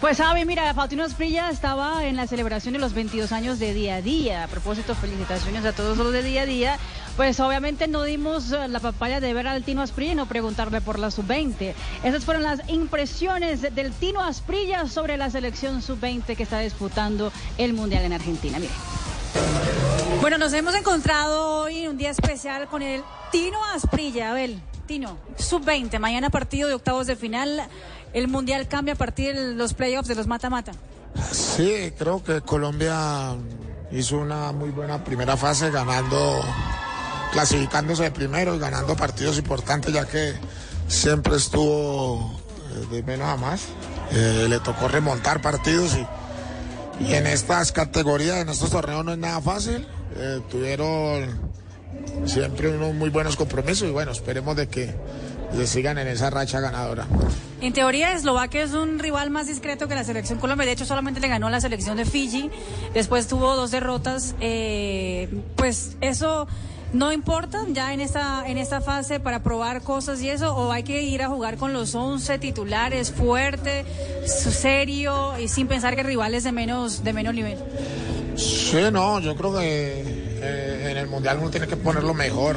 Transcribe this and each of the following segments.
Pues Javi, mira, Faustino Esprilla estaba en la celebración de los 22 años de día a día. A propósito, felicitaciones a todos los de día a día. Pues obviamente no dimos eh, la papaya de ver al Tino Asprilla y no preguntarle por la sub-20. Esas fueron las impresiones del Tino Asprilla sobre la selección sub-20 que está disputando el Mundial en Argentina. Mire. Bueno, nos hemos encontrado hoy en un día especial con el Tino Asprilla. Abel, Tino, sub-20, mañana partido de octavos de final. El Mundial cambia a partir de los playoffs de los mata-mata. Sí, creo que Colombia hizo una muy buena primera fase ganando, clasificándose de primero y ganando partidos importantes ya que siempre estuvo eh, de menos a más. Eh, le tocó remontar partidos y, en estas categorías, en estos torneos no es nada fácil. Eh, tuvieron siempre unos muy buenos compromisos y bueno, esperemos de que le sigan en esa racha ganadora. En teoría, Eslovaquia es un rival más discreto que la selección Colombia. De hecho, solamente le ganó a la selección de Fiji. Después tuvo dos derrotas. Eh, pues eso no importa ya en esta, en esta fase para probar cosas y eso. O hay que ir a jugar con los 11 titulares fuerte, serio y sin pensar que rivales de menos, de menos nivel. Sí, no, yo creo que eh, en el Mundial uno tiene que ponerlo mejor.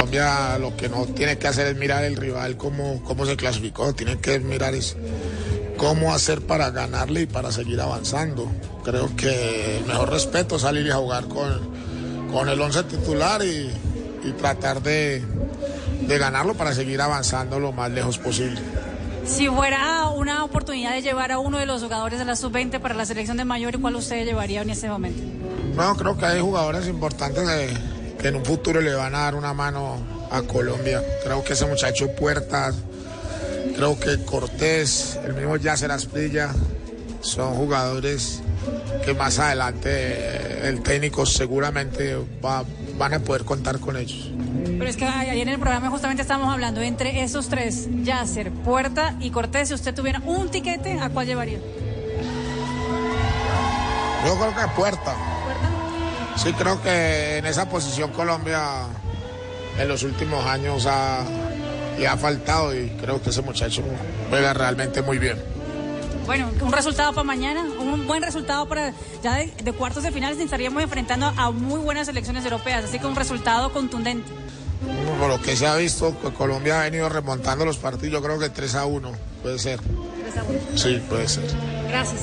Colombia lo que no tiene que hacer es mirar el rival cómo, cómo se clasificó, tiene que mirar es cómo hacer para ganarle y para seguir avanzando. Creo que el mejor respeto es salir a jugar con, con el 11 titular y, y tratar de, de ganarlo para seguir avanzando lo más lejos posible. Si fuera una oportunidad de llevar a uno de los jugadores de la sub-20 para la selección de mayor, ¿cuál usted llevaría en ese momento? Bueno, creo que hay jugadores importantes que, que en un futuro le van a dar una mano a Colombia. Creo que ese muchacho Puertas, creo que Cortés, el mismo Yasser Asprilla, son jugadores que más adelante eh, el técnico seguramente va, van a poder contar con ellos. Pero es que ayer en el programa justamente estábamos hablando entre esos tres, Yasser, Puerta y Cortés. Si usted tuviera un tiquete, ¿a cuál llevaría? Yo creo que Puerta. Sí, creo que en esa posición Colombia en los últimos años ha, le ha faltado y creo que ese muchacho juega realmente muy bien. Bueno, un resultado para mañana, un buen resultado para ya de, de cuartos de finales estaríamos enfrentando a muy buenas selecciones europeas, así que un resultado contundente. Por lo que se ha visto, que Colombia ha venido remontando los partidos, yo creo que 3 a 1 puede ser. 3 a 1. Sí, puede ser. Gracias.